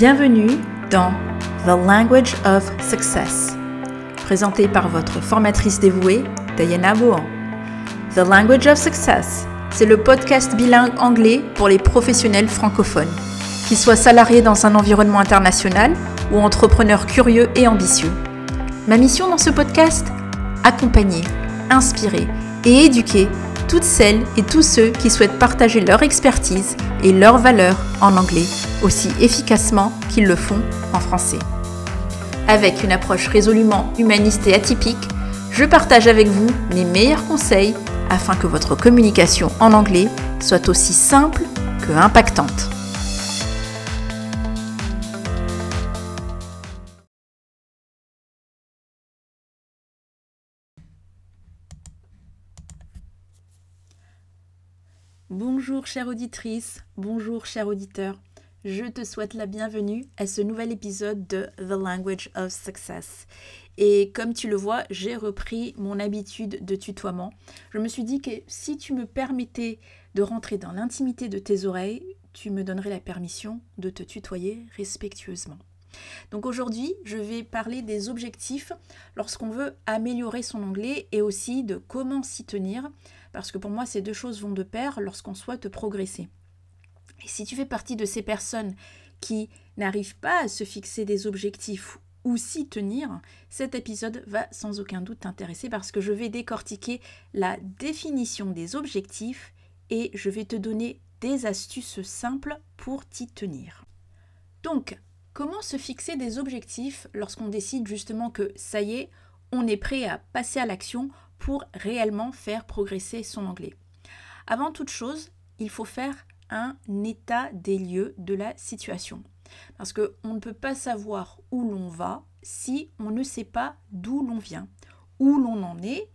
Bienvenue dans The Language of Success, présenté par votre formatrice dévouée, Diana Bohan. The Language of Success, c'est le podcast bilingue anglais pour les professionnels francophones, qu'ils soient salariés dans un environnement international ou entrepreneurs curieux et ambitieux. Ma mission dans ce podcast Accompagner, inspirer et éduquer toutes celles et tous ceux qui souhaitent partager leur expertise et leurs valeurs en anglais aussi efficacement qu'ils le font en français. Avec une approche résolument humaniste et atypique, je partage avec vous mes meilleurs conseils afin que votre communication en anglais soit aussi simple que impactante. Bonjour chère auditrice, bonjour cher auditeur. Je te souhaite la bienvenue à ce nouvel épisode de The Language of Success. Et comme tu le vois, j'ai repris mon habitude de tutoiement. Je me suis dit que si tu me permettais de rentrer dans l'intimité de tes oreilles, tu me donnerais la permission de te tutoyer respectueusement. Donc aujourd'hui, je vais parler des objectifs lorsqu'on veut améliorer son anglais et aussi de comment s'y tenir parce que pour moi, ces deux choses vont de pair lorsqu'on souhaite progresser. Et si tu fais partie de ces personnes qui n'arrivent pas à se fixer des objectifs ou s'y tenir, cet épisode va sans aucun doute t'intéresser parce que je vais décortiquer la définition des objectifs et je vais te donner des astuces simples pour t'y tenir. Donc, comment se fixer des objectifs lorsqu'on décide justement que ça y est, on est prêt à passer à l'action pour réellement faire progresser son anglais? Avant toute chose, il faut faire un état des lieux de la situation. Parce qu'on ne peut pas savoir où l'on va si on ne sait pas d'où l'on vient, où l'on en est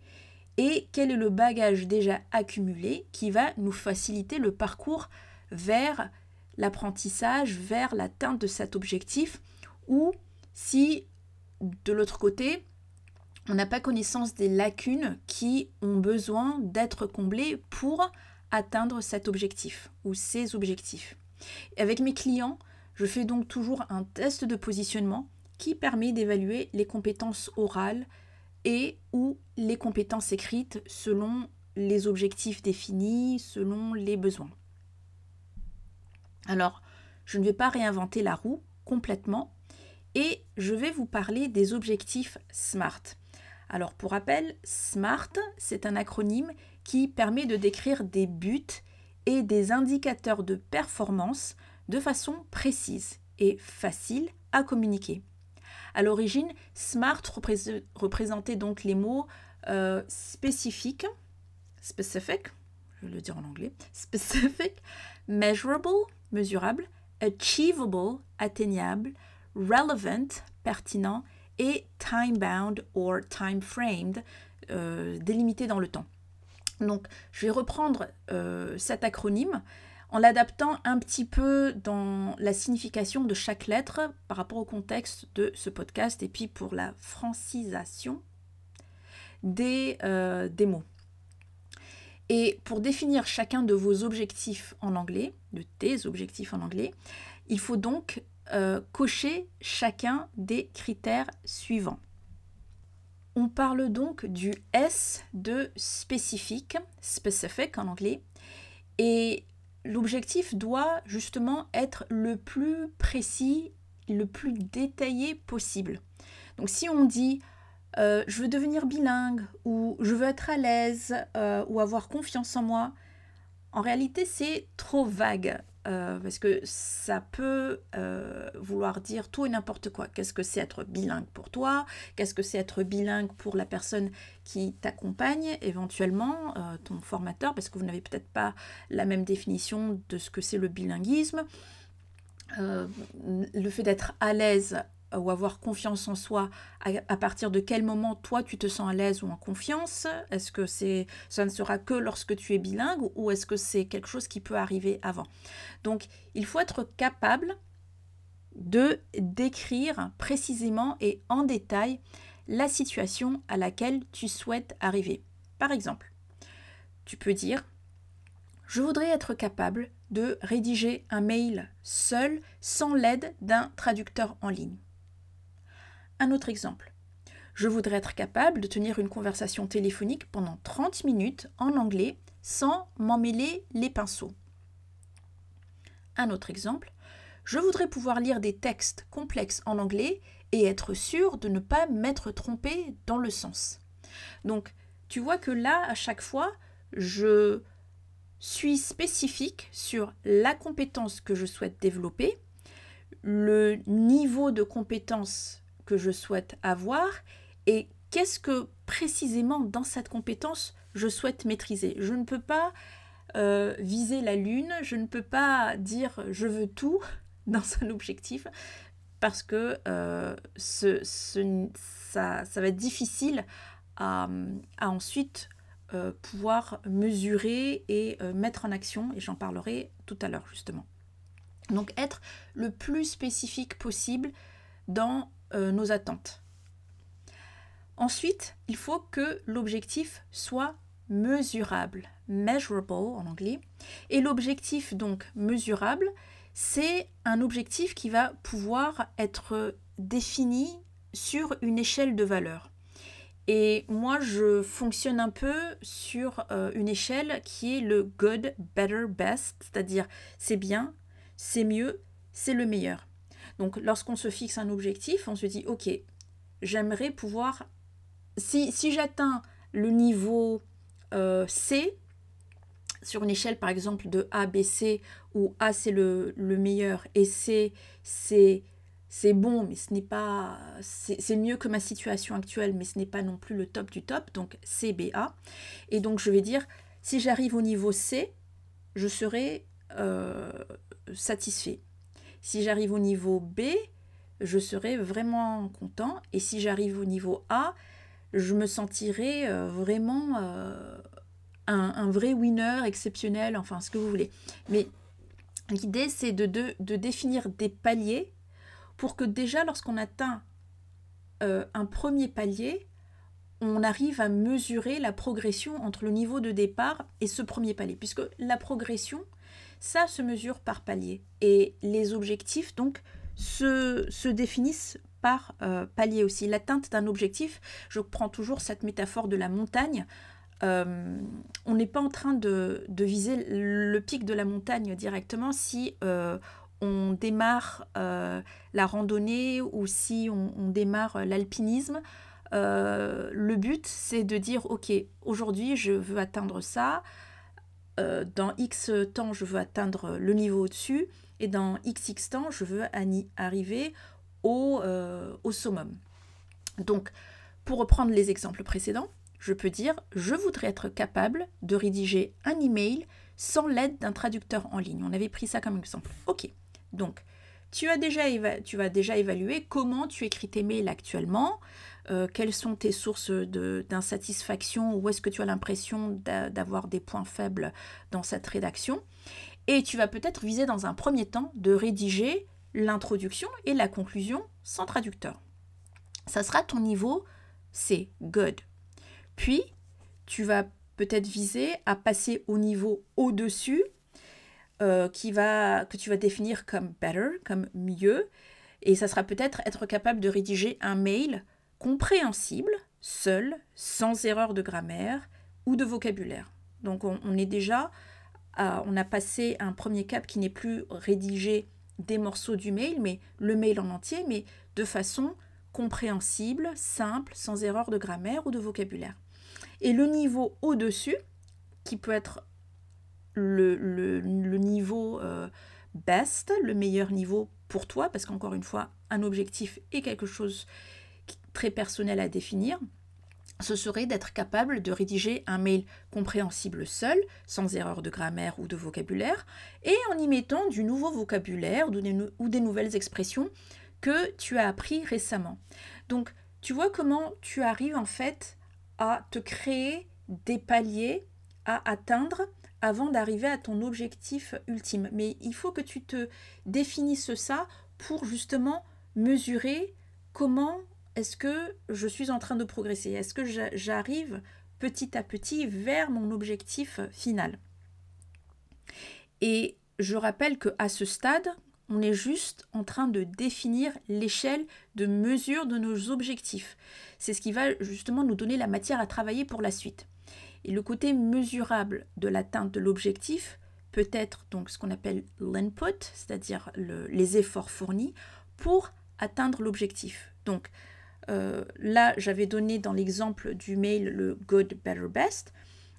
et quel est le bagage déjà accumulé qui va nous faciliter le parcours vers l'apprentissage, vers l'atteinte de cet objectif, ou si de l'autre côté, on n'a pas connaissance des lacunes qui ont besoin d'être comblées pour atteindre cet objectif ou ces objectifs. avec mes clients, je fais donc toujours un test de positionnement qui permet d'évaluer les compétences orales et ou les compétences écrites selon les objectifs définis, selon les besoins. Alors, je ne vais pas réinventer la roue complètement et je vais vous parler des objectifs SMART. Alors pour rappel, SMART, c'est un acronyme qui permet de décrire des buts et des indicateurs de performance de façon précise et facile à communiquer. À l'origine, SMART représentait donc les mots euh, spécifiques, specific, je vais le dire en anglais, specific, measurable, mesurable, achievable, atteignable, relevant, pertinent et time-bound or time-framed, euh, délimité dans le temps. Donc, je vais reprendre euh, cet acronyme en l'adaptant un petit peu dans la signification de chaque lettre par rapport au contexte de ce podcast et puis pour la francisation des, euh, des mots. Et pour définir chacun de vos objectifs en anglais, de tes objectifs en anglais, il faut donc euh, cocher chacun des critères suivants. On parle donc du S de spécifique, specific en anglais, et l'objectif doit justement être le plus précis, le plus détaillé possible. Donc si on dit euh, je veux devenir bilingue ou je veux être à l'aise euh, ou avoir confiance en moi, en réalité c'est trop vague. Euh, parce que ça peut vouloir dire tout et n'importe quoi. Qu'est-ce que c'est être bilingue pour toi? Qu'est-ce que c'est être bilingue pour la personne qui t'accompagne, éventuellement, ton formateur, parce que vous n'avez peut-être pas la même définition de ce que c'est le bilinguisme. le fait d'être à l'aise ou avoir confiance en soi, à, partir de quel moment toi tu te sens à l'aise ou en confiance? Est-ce que c'est ça ne sera que lorsque tu es bilingue ou est-ce que c'est quelque chose qui peut arriver avant? Donc il faut être capable de décrire précisément et en détail la situation à laquelle tu souhaites arriver. Par exemple, tu peux dire Je voudrais être capable de rédiger un mail seul sans l'aide d'un traducteur en ligne. Un autre exemple. Je voudrais être capable de tenir une conversation téléphonique pendant 30 minutes en anglais sans m'emmêler les pinceaux. Un autre exemple. Je voudrais pouvoir lire des textes complexes en anglais et être sûr de ne pas m'être trompé dans le sens. Donc, tu vois que là, à chaque fois, je suis spécifique sur la compétence que je souhaite développer, le niveau de compétence que je souhaite avoir et qu'est-ce que précisément dans cette compétence je souhaite maîtriser? Je ne peux pas euh, viser la lune, je ne peux pas dire je veux tout dans un objectif parce que euh, ça, va être difficile à, ensuite euh, pouvoir mesurer et mettre en action, et j'en parlerai tout à l'heure justement. Donc être le plus spécifique possible dans euh, nos attentes. Ensuite, il faut que l'objectif soit mesurable, measurable en anglais. Et l'objectif donc mesurable, c'est un objectif qui va pouvoir être défini sur une échelle de valeurs. Et moi, je fonctionne un peu sur euh, une échelle qui est le good, better, best, c'est-à-dire c'est bien, c'est mieux, c'est le meilleur. Donc lorsqu'on se fixe un objectif, on se dit, ok, j'aimerais pouvoir, si, j'atteins le niveau euh, C, sur une échelle par exemple de A, B, C, où A c'est le, le meilleur et C c'est c'est bon, mais ce n'est pas. C'est mieux que ma situation actuelle, mais ce n'est pas non plus le top du top, donc CBA. Et donc je vais dire, si j'arrive au niveau C, je serai euh, satisfait. Si j'arrive au niveau B, je serai vraiment content. Et si j'arrive au niveau A, je me sentirai euh, vraiment euh, un, vrai winner exceptionnel, enfin ce que vous voulez. Mais l'idée, c'est de, définir des paliers pour que déjà lorsqu'on atteint euh, un premier palier, on arrive à mesurer la progression entre le niveau de départ et ce premier palier, puisque la progression, ça se mesure par palier. Et les objectifs, donc, se, définissent par euh, palier aussi. L'atteinte d'un objectif, je prends toujours cette métaphore de la montagne. Euh, on n'est pas en train de, viser le pic de la montagne directement si on démarre euh, la randonnée ou si on, démarre l'alpinisme, euh, le but c'est de dire ok aujourd'hui je veux atteindre ça, euh, dans X temps je veux atteindre le niveau au-dessus et dans XX temps je veux arriver au, au summum. Donc pour reprendre les exemples précédents, je peux dire je voudrais être capable de rédiger un email sans l'aide d'un traducteur en ligne. On avait pris ça comme exemple. Ok. Donc, tu, as déjà tu vas déjà évaluer comment tu écris tes mails actuellement, euh, quelles sont tes sources d'insatisfaction, où est-ce que tu as l'impression d'avoir des points faibles dans cette rédaction? Et tu vas peut-être viser dans un premier temps de rédiger l'introduction et la conclusion sans traducteur. Ça sera ton niveau C, good. Puis, tu vas peut-être viser à passer au niveau au-dessus euh, qui va, que tu vas définir comme better, comme mieux. Et ça sera peut-être être capable de rédiger un mail compréhensible, seul, sans erreur de grammaire ou de vocabulaire. Donc on, est déjà, on a passé un premier cap qui n'est plus rédiger des morceaux du mail, mais le mail en entier, mais de façon compréhensible, simple, sans erreur de grammaire ou de vocabulaire. Et le niveau au-dessus, qui peut être le, niveau euh, best, le meilleur niveau pour toi, parce qu'encore une fois, un objectif est quelque chose très personnel à définir, ce serait d'être capable de rédiger un mail compréhensible seul, sans erreur de grammaire ou de vocabulaire, et en y mettant du nouveau vocabulaire ou des nouvelles expressions que tu as appris récemment. Donc, tu vois comment tu arrives en fait à te créer des paliers à atteindre avant d'arriver à ton objectif ultime. Mais il faut que tu te définisses ça pour justement mesurer comment est-ce que je suis en train de progresser? Est-ce que j'arrive petit à petit vers mon objectif final? Et je rappelle qu'à ce stade, on est juste en train de définir l'échelle de mesure de nos objectifs. C'est ce qui va justement nous donner la matière à travailler pour la suite. Et le côté mesurable de l'atteinte de l'objectif peut être donc ce qu'on appelle l'input, c'est-à-dire les efforts fournis pour atteindre l'objectif. Donc euh, là, j'avais donné dans l'exemple du mail le good, better, best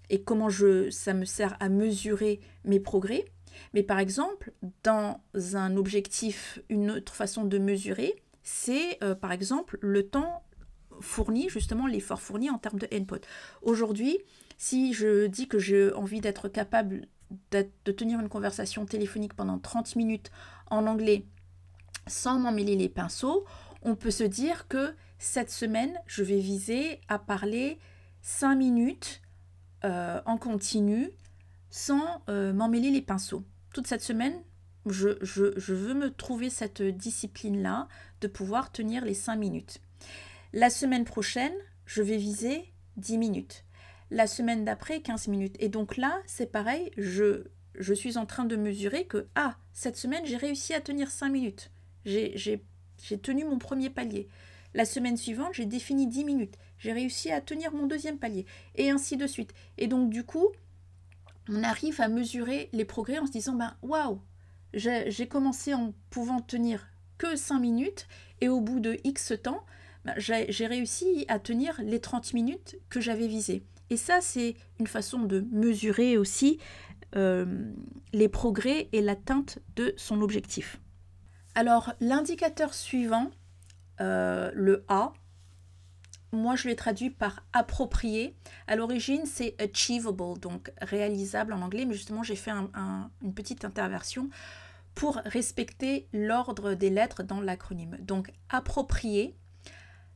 et comment je, ça me sert à mesurer mes progrès. Mais par exemple, dans un objectif, une autre façon de mesurer, c'est euh, par exemple le temps fourni, justement l'effort fourni en termes de input. Aujourd'hui, si je dis que j'ai envie d'être capable de tenir une conversation téléphonique pendant 30 minutes en anglais sans m'emmêler les pinceaux, on peut se dire que cette semaine, je vais viser à parler 5 minutes euh, en continu sans euh, m'emmêler les pinceaux. Toute cette semaine, je, je veux me trouver cette discipline-là de pouvoir tenir les 5 minutes. La semaine prochaine, je vais viser 10 minutes la semaine d'après 15 minutes. Et donc là, c'est pareil, je, je suis en train de mesurer que, ah, cette semaine, j'ai réussi à tenir 5 minutes. J'ai tenu mon premier palier. La semaine suivante, j'ai défini 10 minutes. J'ai réussi à tenir mon deuxième palier. Et ainsi de suite. Et donc, du coup, on arrive à mesurer les progrès en se disant, ben, waouh, j'ai commencé en pouvant tenir que 5 minutes. Et au bout de X temps, ben, j'ai réussi à tenir les 30 minutes que j'avais visées. Et ça, c'est une façon de mesurer aussi euh, les progrès et l'atteinte de son objectif. Alors, l'indicateur suivant, euh, le A, moi je l'ai traduit par approprié. À l'origine, c'est achievable, donc réalisable en anglais, mais justement, j'ai fait une petite interversion pour respecter l'ordre des lettres dans l'acronyme. Donc, approprié,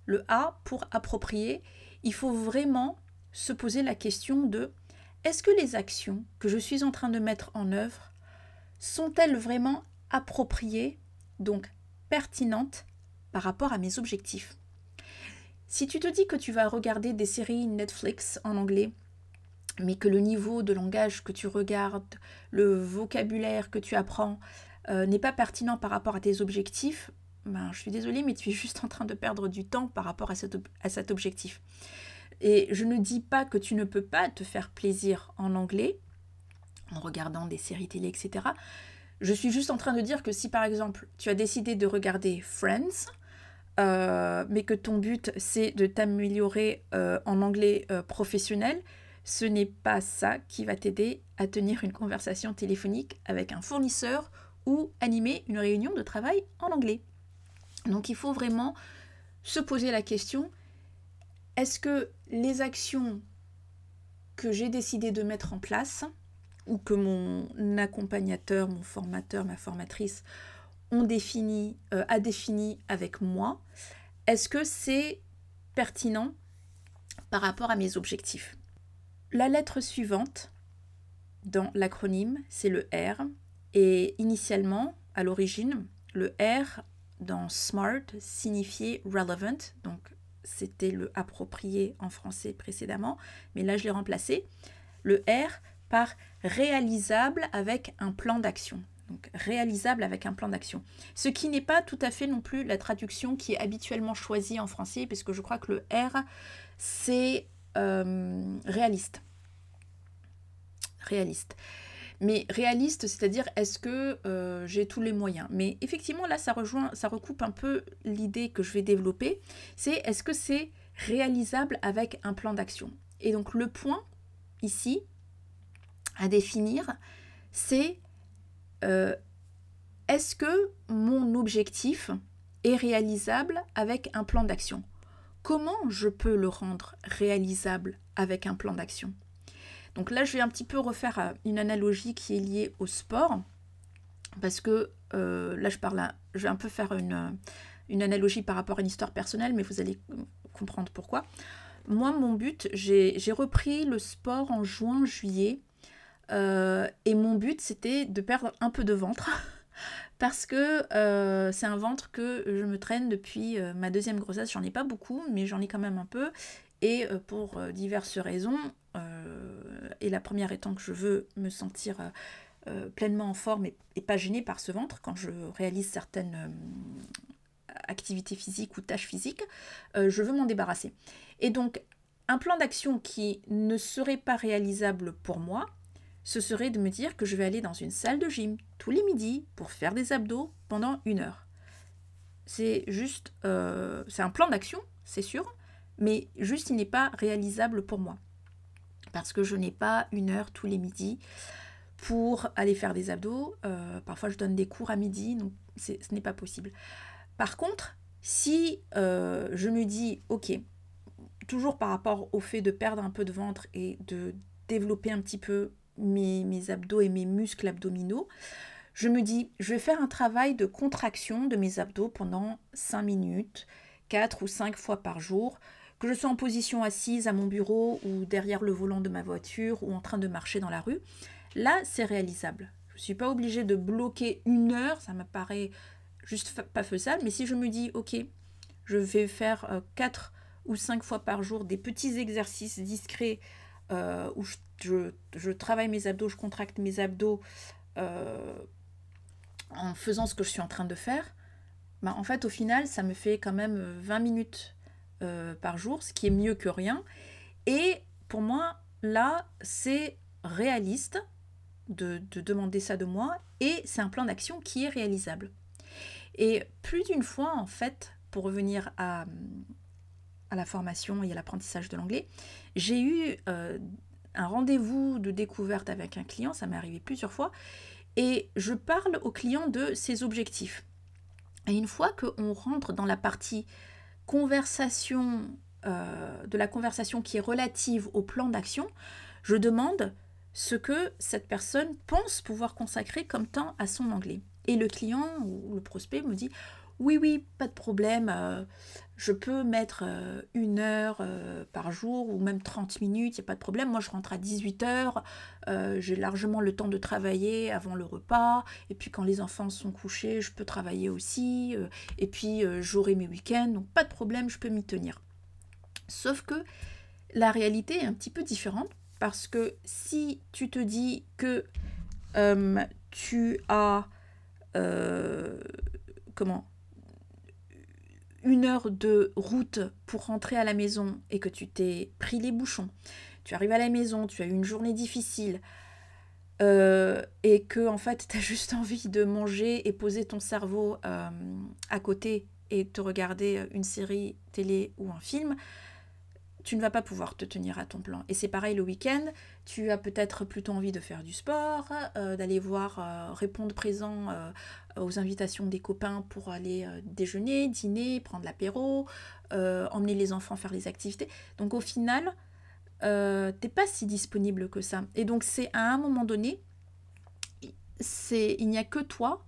le A pour approprier, il faut vraiment se poser la question de est-ce que les actions que je suis en train de mettre en œuvre sont-elles vraiment appropriées, donc pertinentes par rapport à mes objectifs Si tu te dis que tu vas regarder des séries Netflix en anglais, mais que le niveau de langage que tu regardes, le vocabulaire que tu apprends euh, n'est pas pertinent par rapport à tes objectifs, ben, je suis désolée, mais tu es juste en train de perdre du temps par rapport à cet objectif. Et je ne dis pas que tu ne peux pas te faire plaisir en anglais, en regardant des séries télé, etc. Je suis juste en train de dire que si par exemple tu as décidé de regarder Friends, euh, mais que ton but c'est de t'améliorer euh, en anglais euh, professionnel, ce n'est pas ça qui va t'aider à tenir une conversation téléphonique avec un fournisseur ou animer une réunion de travail en anglais. Donc il faut vraiment se poser la question, est-ce que les actions que j'ai décidé de mettre en place, ou que mon accompagnateur, mon formateur, ma formatrice ont défini, euh, a défini avec moi, est-ce que c'est pertinent par rapport à mes objectifs? La lettre suivante dans l'acronyme, c'est le R. Et initialement, à l'origine, le R dans SMART signifiait relevant, donc c'était le approprié en français précédemment, mais là je l'ai remplacé, le R par réalisable avec un plan d'action. Donc réalisable avec un plan d'action. Ce qui n'est pas tout à fait non plus la traduction qui est habituellement choisie en français, puisque je crois que le R, c'est euh, réaliste. Réaliste mais réaliste, c'est-à-dire est-ce que euh, j'ai tous les moyens? Mais effectivement, là, ça rejoint, ça recoupe un peu l'idée que je vais développer, c'est est-ce que c'est réalisable avec un plan d'action? Et donc le point ici à définir, c'est euh, est-ce que mon objectif est réalisable avec un plan d'action? Comment je peux le rendre réalisable avec un plan d'action? Donc là, je vais un petit peu refaire euh, une analogie qui est liée au sport, parce que euh, là, je parle, je vais un peu faire une, une analogie par rapport à une histoire personnelle, mais vous allez comprendre pourquoi. Moi, mon but, j'ai repris le sport en juin-juillet, et mon but, c'était de perdre un peu de ventre. parce que c'est un ventre que je me traîne depuis ma deuxième grossesse. J'en ai pas beaucoup, mais j'en ai quand même un peu. Et pour diverses raisons, et la première étant que je veux me sentir pleinement en forme et, pas gênée par ce ventre quand je réalise certaines activités physiques ou tâches physiques, je veux m'en débarrasser. Et donc, un plan d'action qui ne serait pas réalisable pour moi, ce serait de me dire que je vais aller dans une salle de gym tous les midis pour faire des abdos pendant une heure. C'est juste, euh, c'est un plan d'action, c'est sûr, mais juste il n'est pas réalisable pour moi. Parce que je n'ai pas une heure tous les midis pour aller faire des abdos. Euh, parfois je donne des cours à midi, donc ce n'est pas possible. Par contre, si euh, je me dis, ok, toujours par rapport au fait de perdre un peu de ventre et de développer un petit peu mes, abdos et mes muscles abdominaux, je me dis, je vais faire un travail de contraction de mes abdos pendant 5 minutes, 4 ou 5 fois par jour, que je sois en position assise à mon bureau ou derrière le volant de ma voiture ou en train de marcher dans la rue. Là, c'est réalisable. Je ne suis pas obligée de bloquer une heure, ça me paraît juste pas faisable, mais si je me dis, ok, je vais faire 4 euh, ou 5 fois par jour des petits exercices discrets euh, où je, travaille mes abdos, je contracte mes abdos euh, en faisant ce que je suis en train de faire, bah, en fait, au final, ça me fait quand même 20 minutes euh, par jour, ce qui est mieux que rien. Et pour moi, là, c'est réaliste de, demander ça de moi et c'est un plan d'action qui est réalisable. Et plus d'une fois, en fait, pour revenir à la formation et à l'apprentissage de l'anglais, j'ai eu euh, un rendez-vous de découverte avec un client, ça m'est arrivé plusieurs fois, et je parle au client de ses objectifs. Et une fois qu'on rentre dans la partie conversation, euh, de la conversation qui est relative au plan d'action, je demande ce que cette personne pense pouvoir consacrer comme temps à son anglais. Et le client ou le prospect me dit oui, oui, pas de problème. Euh, je peux mettre euh, une heure euh, par jour ou même 30 minutes, il n'y a pas de problème. Moi, je rentre à 18 heures. J'ai largement le temps de travailler avant le repas. Et puis, quand les enfants sont couchés, je peux travailler aussi. et puis, j'aurai mes week-ends. Donc, pas de problème, je peux m'y tenir. Sauf que la réalité est un petit peu différente parce que si tu te dis que tu as. comment une heure de route pour rentrer à la maison et que tu t'es pris les bouchons, tu arrives à la maison, tu as eu une journée difficile euh, et que en fait tu as juste envie de manger et poser ton cerveau euh, à côté et te regarder une série télé ou un film, tu ne vas pas pouvoir te tenir à ton plan. Et c'est pareil le week-end, tu as peut-être plutôt envie de faire du sport, euh, d'aller voir, euh, répondre présent euh, aux invitations des copains pour aller déjeuner, dîner, prendre l'apéro, emmener les enfants faire les activités. Donc au final, t'es pas si disponible que ça. Et donc c'est à un moment donné, c'est il n'y a que toi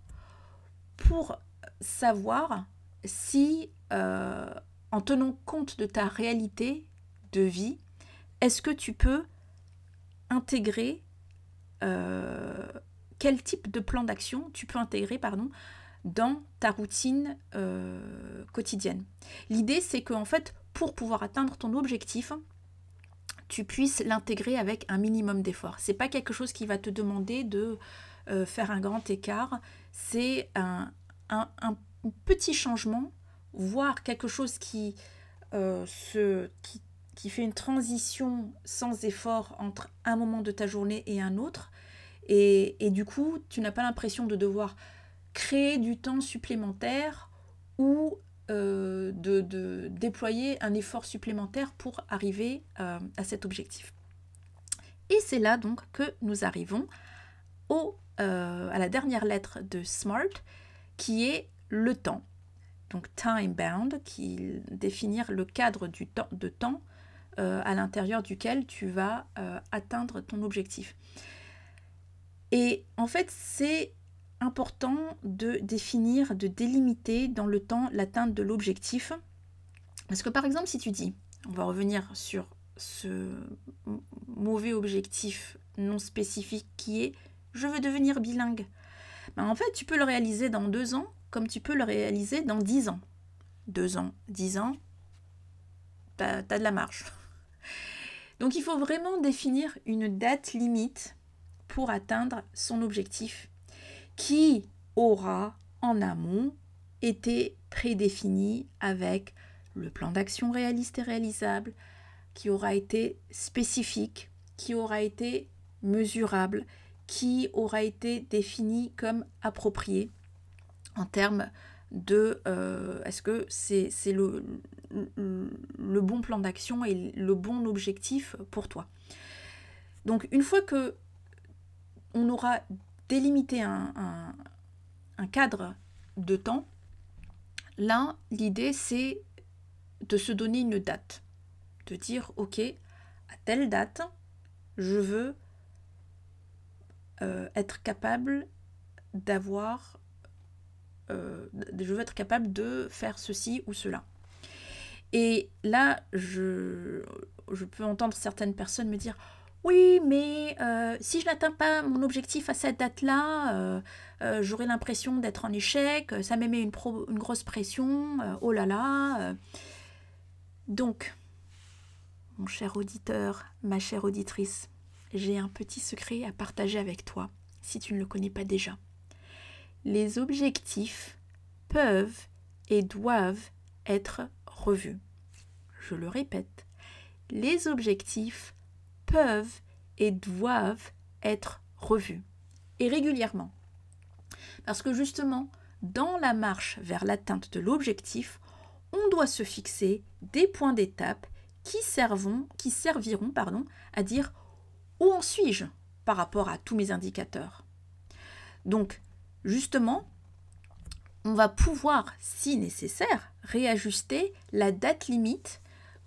pour savoir si en tenant compte de ta réalité vie, est-ce que tu peux intégrer euh, quel type de plan d'action tu peux intégrer pardon, dans ta routine euh, quotidienne? L'idée c'est que en fait pour pouvoir atteindre ton objectif, tu puisses l'intégrer avec un minimum d'effort. C'est pas quelque chose qui va te demander de euh, faire un grand écart, c'est un, un, petit changement, voire quelque chose qui, se, qui qui fait une transition sans effort entre un moment de ta journée et un autre. Et, du coup, tu n'as pas l'impression de devoir créer du temps supplémentaire ou euh, de, déployer un effort supplémentaire pour arriver euh, à cet objectif. Et c'est là donc que nous arrivons au, euh, à la dernière lettre de SMART qui est le temps. Donc time bound, qui définir le cadre du temps, de temps euh, à l'intérieur duquel tu vas euh, atteindre ton objectif. Et en fait, c'est important de définir, de délimiter dans le temps l'atteinte de l'objectif. Parce que par exemple, si tu dis, on va revenir sur ce mauvais objectif non spécifique qui est je veux devenir bilingue. Ben en fait, tu peux le réaliser dans deux ans comme tu peux le réaliser dans dix ans. Deux ans, dix ans, tu as, de la marge. Donc il faut vraiment définir une date limite pour atteindre son objectif qui aura en amont été prédéfini avec le plan d'action réaliste et réalisable, qui aura été spécifique, qui aura été mesurable, qui aura été défini comme approprié en termes de euh, est-ce que c'est le, le, bon plan d'action et le bon objectif pour toi. Donc une fois que on aura délimité un, cadre de temps, là l'idée c'est de se donner une date, de dire ok, à telle date, je veux euh, être capable d'avoir, euh, je veux être capable de faire ceci ou cela. Et là, je, peux entendre certaines personnes me dire, oui, mais euh, si je n'atteins pas mon objectif à cette date-là, j'aurai l'impression d'être en échec, ça me met une, une grosse pression, oh là là. Donc, mon cher auditeur, ma chère auditrice, j'ai un petit secret à partager avec toi, si tu ne le connais pas déjà. Les objectifs peuvent et doivent être revus. Je le répète, les objectifs peuvent et doivent être revus, et régulièrement. Parce que justement, dans la marche vers l'atteinte de l'objectif, on doit se fixer des points d'étape qui, qui serviront pardon, à dire où en suis-je par rapport à tous mes indicateurs. Donc, justement, on va pouvoir, si nécessaire, réajuster la date limite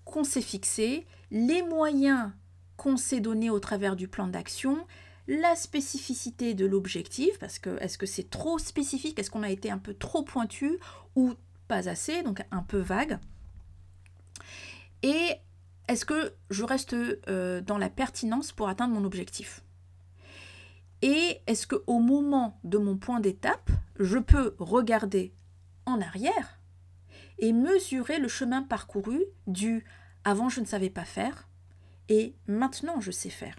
qu'on s'est fixée, les moyens qu'on s'est donnés au travers du plan d'action, la spécificité de l'objectif, parce que est-ce que c'est trop spécifique, est-ce qu'on a été un peu trop pointu ou pas assez, donc un peu vague. Et est-ce que je reste euh, dans la pertinence pour atteindre mon objectif? Et est-ce que au moment de mon point d'étape, je peux regarder en arrière et mesurer le chemin parcouru du avant je ne savais pas faire et maintenant je sais faire.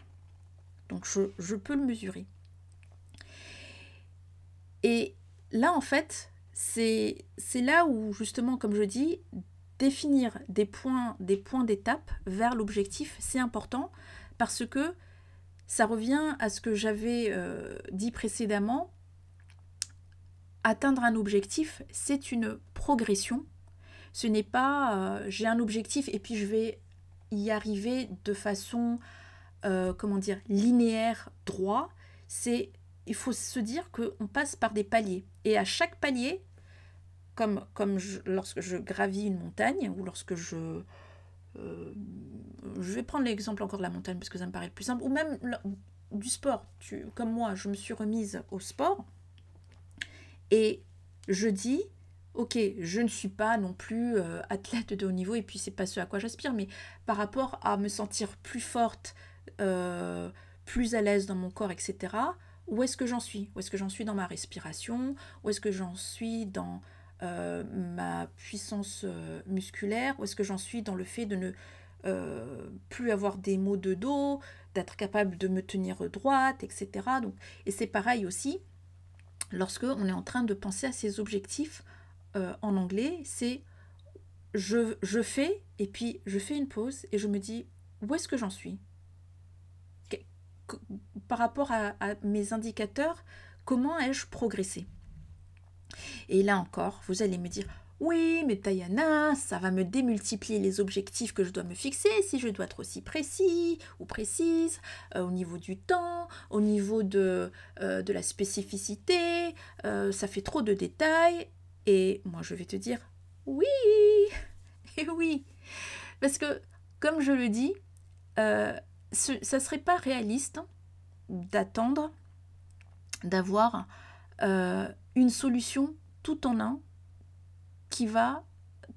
Donc je, je peux le mesurer. Et là en fait, c'est là où, justement, comme je dis, définir des points des points d'étape vers l'objectif, c'est important parce que ça revient à ce que j'avais euh, dit précédemment. Atteindre un objectif, c'est une progression. Ce n'est pas euh, j'ai un objectif et puis je vais y arriver de façon, euh, comment dire, linéaire, droit. C'est il faut se dire qu'on passe par des paliers. Et à chaque palier, comme, comme lorsque je gravis une montagne ou lorsque je... Euh, je vais prendre l'exemple encore de la montagne parce que ça me paraît plus simple. Ou même du sport. Comme moi, je me suis remise au sport. Et je dis, ok, je ne suis pas non plus euh, athlète de haut niveau et puis c'est pas ce à quoi j'aspire, mais par rapport à me sentir plus forte, euh, plus à l'aise dans mon corps, etc., où est-ce que j'en suis? Où est-ce que j'en suis dans ma respiration? Où est-ce que j'en suis dans euh, ma puissance euh, musculaire Où est-ce que j'en suis dans le fait de ne euh, plus avoir des maux de dos, d'être capable de me tenir droite, etc. Et c'est pareil aussi lorsque on est en train de penser à ses objectifs en anglais, c'est je, je, fais et puis je fais une pause et je me dis où est-ce que j'en suis? Par rapport à, mes indicateurs, comment ai-je progressé? Et là encore, vous allez me dire, oui, mais Tayana, ça va me démultiplier les objectifs que je dois me fixer si je dois être aussi précis ou précise euh, au niveau du temps, au niveau de, euh, la spécificité, euh, ça fait trop de détails. Et moi, je vais te dire, oui, et oui. Parce que, comme je le dis, ça serait pas réaliste d'attendre d'avoir solution tout en un qui va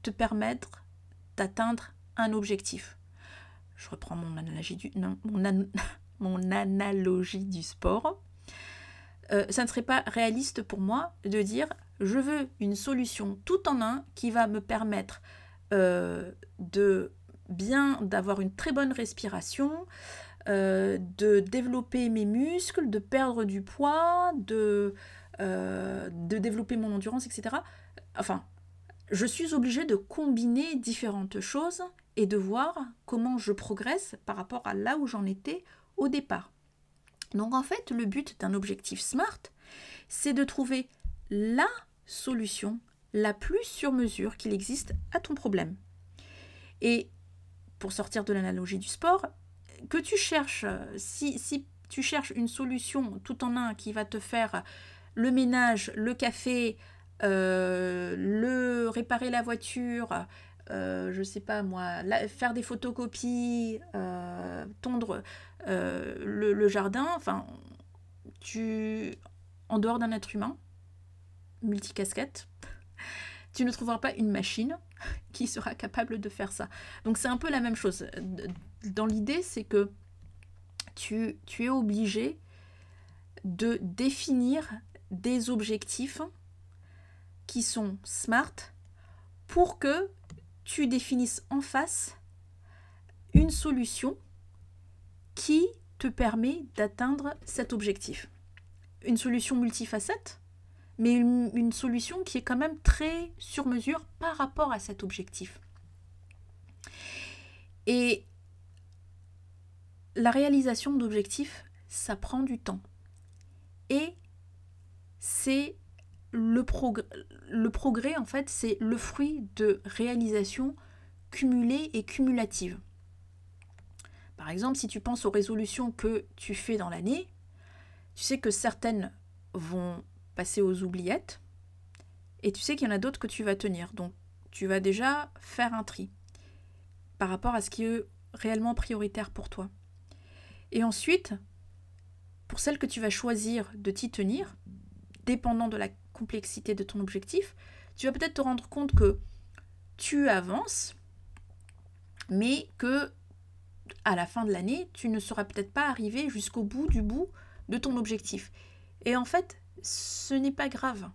te permettre d'atteindre un objectif. Je reprends mon analogie du, mon, analogie du sport. Euh, ça ne serait pas réaliste pour moi de dire je veux une solution tout en un qui va me permettre euh, de bien d'avoir une très bonne respiration, euh, de développer mes muscles, de perdre du poids, de, euh, de développer mon endurance, etc. Enfin, je suis obligée de combiner différentes choses et de voir comment je progresse par rapport à là où j'en étais au départ. Donc en fait, le but d'un objectif SMART, c'est de trouver la solution la plus sur mesure qu'il existe à ton problème. Et pour sortir de l'analogie du sport, que tu cherches, si, si tu cherches une solution tout en un qui va te faire le ménage, le café, euh, le réparer la voiture, euh, je sais pas moi, faire des photocopies, euh, tondre le, jardin, enfin, tu, en dehors d'un être humain, multicasquette, tu ne trouveras pas une machine qui sera capable de faire ça. Donc c'est un peu la même chose. Dans l'idée, c'est que tu es obligé de définir des objectifs qui sont smart pour que tu définisses en face une solution qui te permet d'atteindre cet objectif. Une solution multifacette mais une, solution qui est quand même très sur mesure par rapport à cet objectif. Et la réalisation d'objectifs, ça prend du temps. Et c'est le, progrès, en fait, c'est le fruit de réalisations cumulées et cumulatives. Par exemple, si tu penses aux résolutions que tu fais dans l'année, tu sais que certaines vont passer aux oubliettes. Et tu sais qu'il y en a d'autres que tu vas tenir. Donc tu vas déjà faire un tri par rapport à ce qui est réellement prioritaire pour toi. Et ensuite, pour celles que tu vas choisir de t'y tenir, dépendant de la complexité de ton objectif, tu vas peut-être te rendre compte que tu avances, mais que à la fin de l'année, tu ne seras peut-être pas arrivé jusqu'au bout du bout de ton objectif. Et en fait, ce n'est pas grave.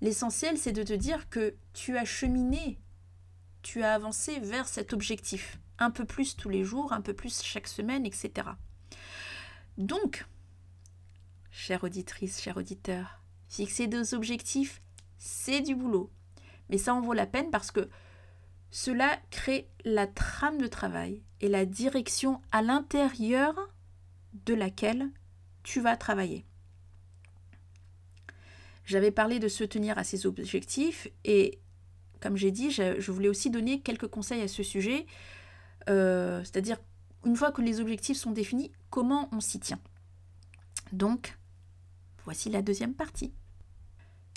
L'essentiel, c'est de te dire que tu as cheminé, tu as avancé vers cet objectif. Un peu plus tous les jours, un peu plus chaque semaine, etc. Donc, chère auditrice, cher auditeur, fixer deux objectifs, c'est du boulot. Mais ça en vaut la peine parce que cela crée la trame de travail et la direction à l'intérieur de laquelle tu vas travailler. J'avais parlé de se tenir à ses objectifs et comme j'ai dit, je, voulais aussi donner quelques conseils à ce sujet, euh, c'est-à-dire une fois que les objectifs sont définis, comment on s'y tient. Donc, voici la deuxième partie.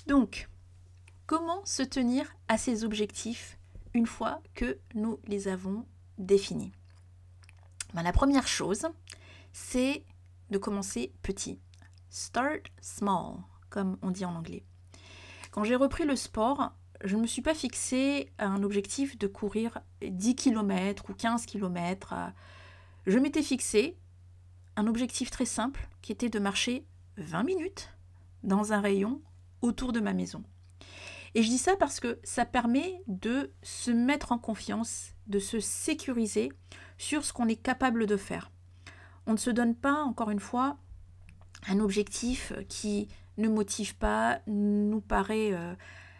Donc, comment se tenir à ses objectifs une fois que nous les avons définis? Ben, La première chose, c'est de commencer petit. Start small comme on dit en anglais. Quand j'ai repris le sport, je ne me suis pas fixé un objectif de courir 10 km ou 15 km. Je m'étais fixé un objectif très simple qui était de marcher 20 minutes dans un rayon autour de ma maison. Et je dis ça parce que ça permet de se mettre en confiance, de se sécuriser sur ce qu'on est capable de faire. On ne se donne pas, encore une fois, un objectif qui ne motive pas, nous paraît euh,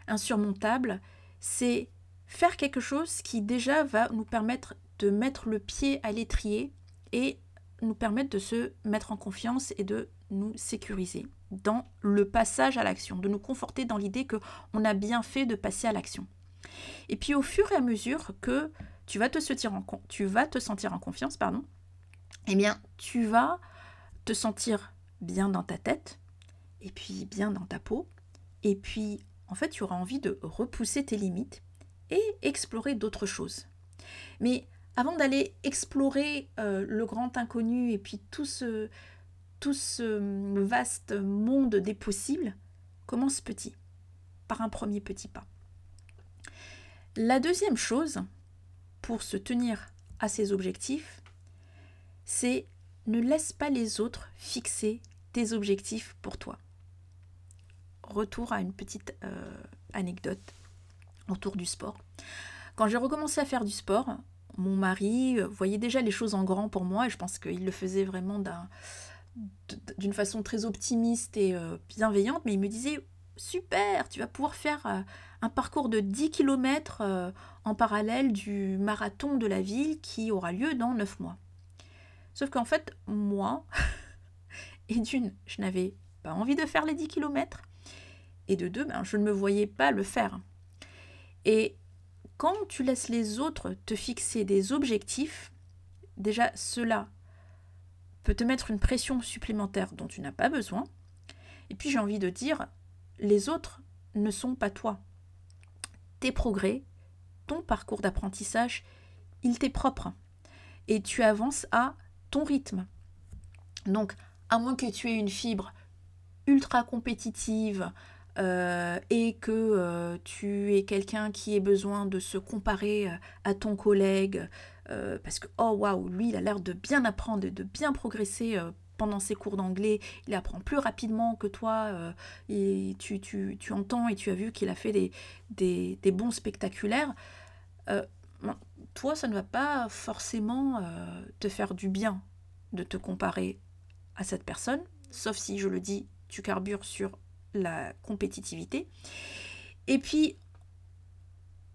insurmontable, c'est faire quelque chose qui déjà va nous permettre de mettre le pied à l'étrier et nous permettre de se mettre en confiance et de nous sécuriser dans le passage à l'action, de nous conforter dans l'idée que on a bien fait de passer à l'action. Et puis au fur et à mesure que tu vas te sentir en, confiance, pardon, eh bien tu vas te sentir bien dans ta tête, et puis bien dans ta peau. Et puis, en fait, tu auras envie de repousser tes limites et explorer d'autres choses. Mais avant d'aller explorer euh, le grand inconnu et puis tout ce, tout ce vaste monde des possibles, commence petit, par un premier petit pas. La deuxième chose, pour se tenir à ses objectifs, c'est ne laisse pas les autres fixer tes objectifs pour toi retour à une petite euh, anecdote autour du sport. Quand j'ai recommencé à faire du sport, mon mari voyait déjà les choses en grand pour moi et je pense qu'il le faisait vraiment d'une façon très optimiste et bienveillante, mais il me disait super, tu vas pouvoir faire un parcours de 10 km en parallèle du marathon de la ville qui aura lieu dans 9 mois. Sauf qu'en fait, moi, et d'une, je n'avais pas envie de faire les 10 km, et de deux, ben, je ne me voyais pas le faire. Et quand tu laisses les autres te fixer des objectifs, déjà cela peut te mettre une pression supplémentaire dont tu n'as pas besoin. Et puis j'ai envie de dire, les autres ne sont pas toi. Tes progrès, ton parcours d'apprentissage, il t'est propre. Et tu avances à ton rythme. Donc, à moins que tu aies une fibre ultra compétitive euh, et que euh, tu es quelqu'un qui ait besoin de se comparer euh, à ton collègue, parce que, oh waouh, lui, il a l'air de bien apprendre et de bien progresser pendant ses cours d'anglais, il apprend plus rapidement que toi, et tu, tu, tu, entends et tu as vu qu'il a fait des, des, des bons spectaculaires. toi, ça ne va pas forcément te faire du bien de te comparer à cette personne, sauf si, je le dis, tu carbures sur la compétitivité. Et puis,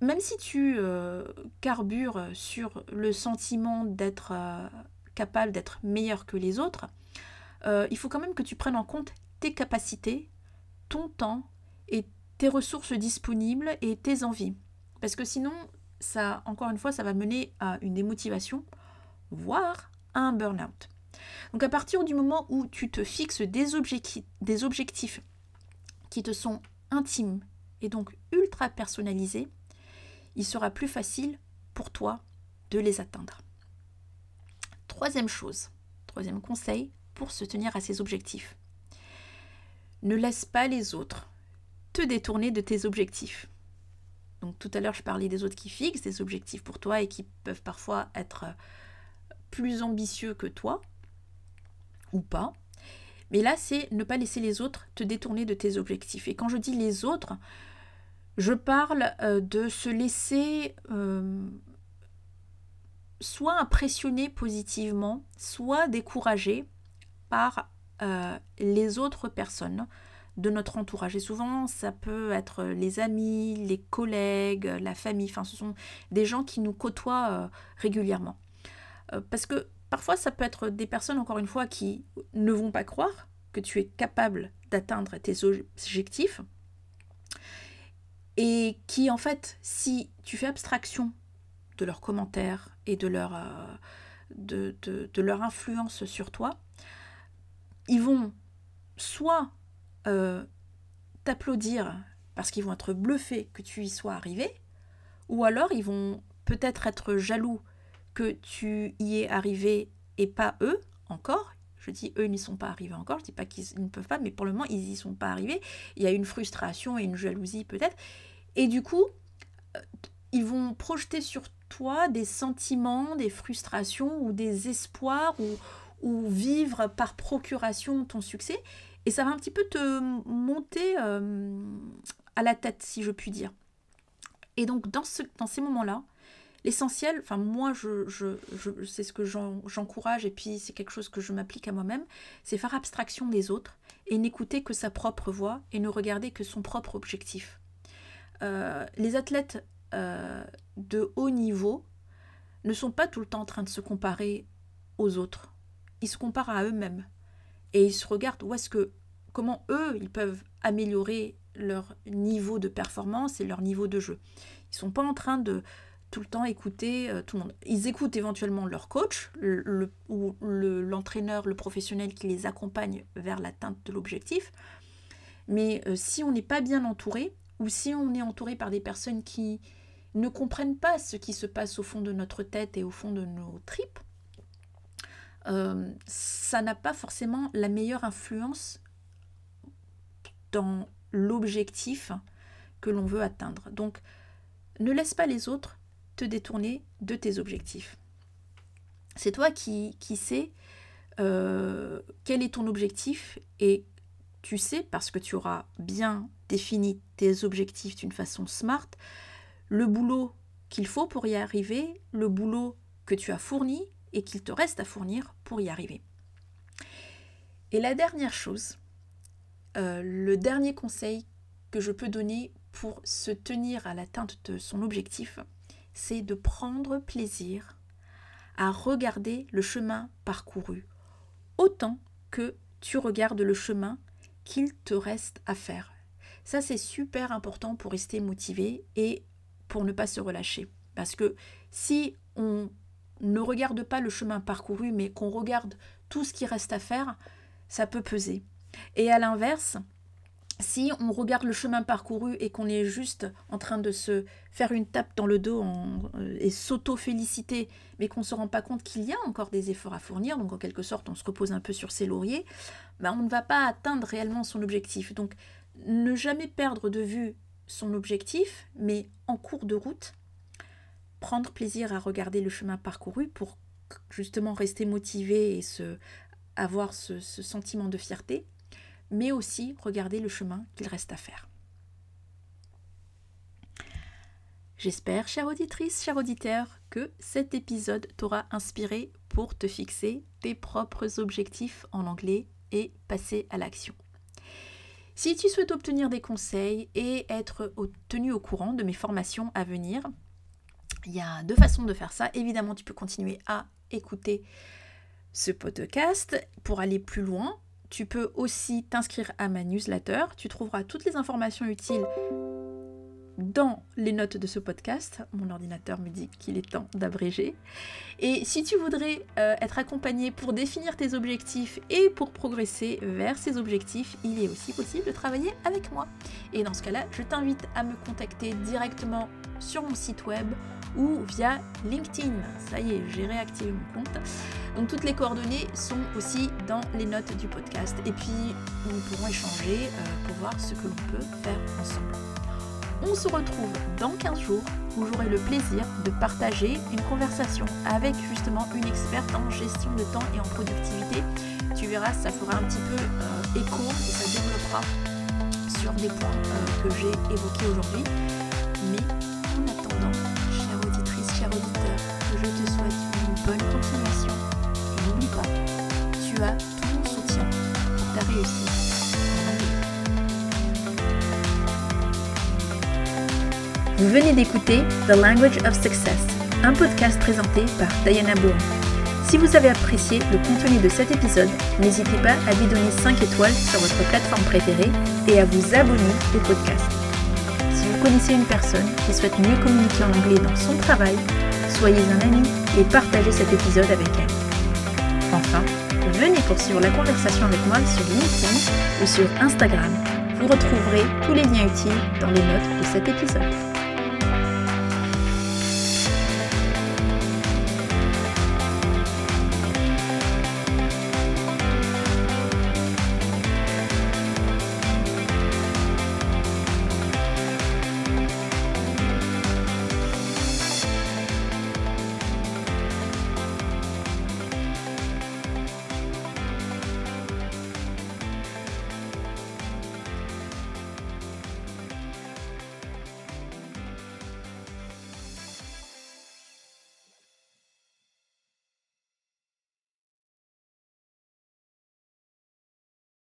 même si tu euh, carbures sur le sentiment d'être euh, capable d'être meilleur que les autres, euh, il faut quand même que tu prennes en compte tes capacités, ton temps et tes ressources disponibles et tes envies. Parce que sinon, ça, encore une fois, ça va mener à une démotivation, voire à un burn-out. Donc à partir du moment où tu te fixes des objectifs, des objectifs qui te sont intimes et donc ultra personnalisés, il sera plus facile pour toi de les atteindre. Troisième chose, troisième conseil pour se tenir à ses objectifs. Ne laisse pas les autres te détourner de tes objectifs. Donc tout à l'heure, je parlais des autres qui fixent des objectifs pour toi et qui peuvent parfois être plus ambitieux que toi, ou pas. Mais là, c'est ne pas laisser les autres te détourner de tes objectifs. Et quand je dis les autres, je parle euh, de se laisser euh, soit impressionner positivement, soit décourager par euh, les autres personnes de notre entourage. Et souvent, ça peut être les amis, les collègues, la famille, enfin, ce sont des gens qui nous côtoient régulièrement. parce que Parfois, ça peut être des personnes, encore une fois, qui ne vont pas croire que tu es capable d'atteindre tes objectifs et qui, en fait, si tu fais abstraction de leurs commentaires et de leur, euh, influence sur toi, ils vont soit euh, t'applaudir parce qu'ils vont être bluffés que tu y sois arrivé, ou alors ils vont peut-être être jaloux que tu y es arrivé et pas eux encore. Je dis eux n'y sont pas arrivés encore, je dis pas qu'ils ne peuvent pas, mais pour le moment ils y sont pas arrivés. Il y a une frustration et une jalousie peut-être. Et du coup, euh, ils vont projeter sur toi des sentiments, des frustrations ou des espoirs ou, vivre par procuration ton succès. Et ça va un petit peu te monter euh, à la tête, si je puis dire. Et donc dans, ce, dans ces moments-là, L'essentiel, enfin moi, c'est ce que j'encourage et puis c'est quelque chose que je m'applique à moi-même, c'est faire abstraction des autres et n'écouter que sa propre voix et ne regarder que son propre objectif. Euh, les athlètes euh, de haut niveau ne sont pas tout le temps en train de se comparer aux autres. Ils se comparent à eux-mêmes et ils se regardent où est-ce que, comment eux, ils peuvent améliorer leur niveau de performance et leur niveau de jeu. Ils sont pas en train de tout le temps écouter euh, tout le monde. Ils écoutent éventuellement leur coach ou l'entraîneur, le, professionnel qui les accompagne vers l'atteinte de l'objectif. Mais si on n'est pas bien entouré, ou si on est entouré par des personnes qui ne comprennent pas ce qui se passe au fond de notre tête et au fond de nos tripes, euh, ça n'a pas forcément la meilleure influence dans l'objectif que l'on veut atteindre. Donc, ne laisse pas les autres te détourner de tes objectifs. C'est toi qui, sais euh, quel est ton objectif et tu sais, parce que tu auras bien défini tes objectifs d'une façon smart, le boulot qu'il faut pour y arriver, le boulot que tu as fourni et qu'il te reste à fournir pour y arriver. Et la dernière chose, euh, le dernier conseil que je peux donner pour se tenir à l'atteinte de son objectif, c'est de prendre plaisir à regarder le chemin parcouru, autant que tu regardes le chemin qu'il te reste à faire. Ça, c'est super important pour rester motivé et pour ne pas se relâcher. Parce que si on ne regarde pas le chemin parcouru, mais qu'on regarde tout ce qui reste à faire, ça peut peser. Et à l'inverse, si on regarde le chemin parcouru et qu'on est juste en train de se faire une tape dans le dos euh, et s'auto-féliciter, mais qu'on ne se rend pas compte qu'il y a encore des efforts à fournir, donc en quelque sorte on se repose un peu sur ses lauriers, bah on ne va pas atteindre réellement son objectif. Donc ne jamais perdre de vue son objectif, mais en cours de route, prendre plaisir à regarder le chemin parcouru pour justement rester motivé et avoir ce, sentiment de fierté, mais aussi regarder le chemin qu'il reste à faire. J'espère, chère auditrice, cher auditeur, que cet épisode t'aura inspiré pour te fixer tes propres objectifs en anglais et passer à l'action. Si tu souhaites obtenir des conseils et être tenu au courant de mes formations à venir, il y a deux façons de faire ça. Évidemment, tu peux continuer à écouter ce podcast pour aller plus loin. Tu peux aussi t'inscrire à ma newsletter. Tu trouveras toutes les informations utiles dans les notes de ce podcast. Mon ordinateur me dit qu'il est temps d'abréger. Et si tu voudrais euh, être accompagné pour définir tes objectifs et pour progresser vers ces objectifs, il est aussi possible de travailler avec moi. Et dans ce cas-là, je t'invite à me contacter directement sur mon site web ou via LinkedIn. Ça y est, j'ai réactivé mon compte. Donc toutes les coordonnées sont aussi dans les notes du podcast. Et puis nous pourrons échanger euh, pour voir ce que l'on peut faire ensemble. On se retrouve dans 15 jours où j'aurai le plaisir de partager une conversation avec justement une experte en gestion de temps et en productivité. Tu verras, ça fera un petit peu euh, écho et ça développera sur des points euh, que j'ai évoqués aujourd'hui. Mais en attendant, chère auditrice, chère auditeur, je te souhaite une bonne continuation. Et n'oublie pas, tu as Vous venez d'écouter The Language of Success, un podcast présenté par Diana Bourne. Si vous avez apprécié le contenu de cet épisode, n'hésitez pas à lui donner 5 étoiles sur votre plateforme préférée et à vous abonner au podcast. Si vous connaissez une personne qui souhaite mieux communiquer en anglais dans son travail, soyez un ami et partagez cet épisode avec elle. Enfin, venez poursuivre la conversation avec moi sur LinkedIn ou sur Instagram. Vous retrouverez tous les liens utiles dans les notes de cet épisode.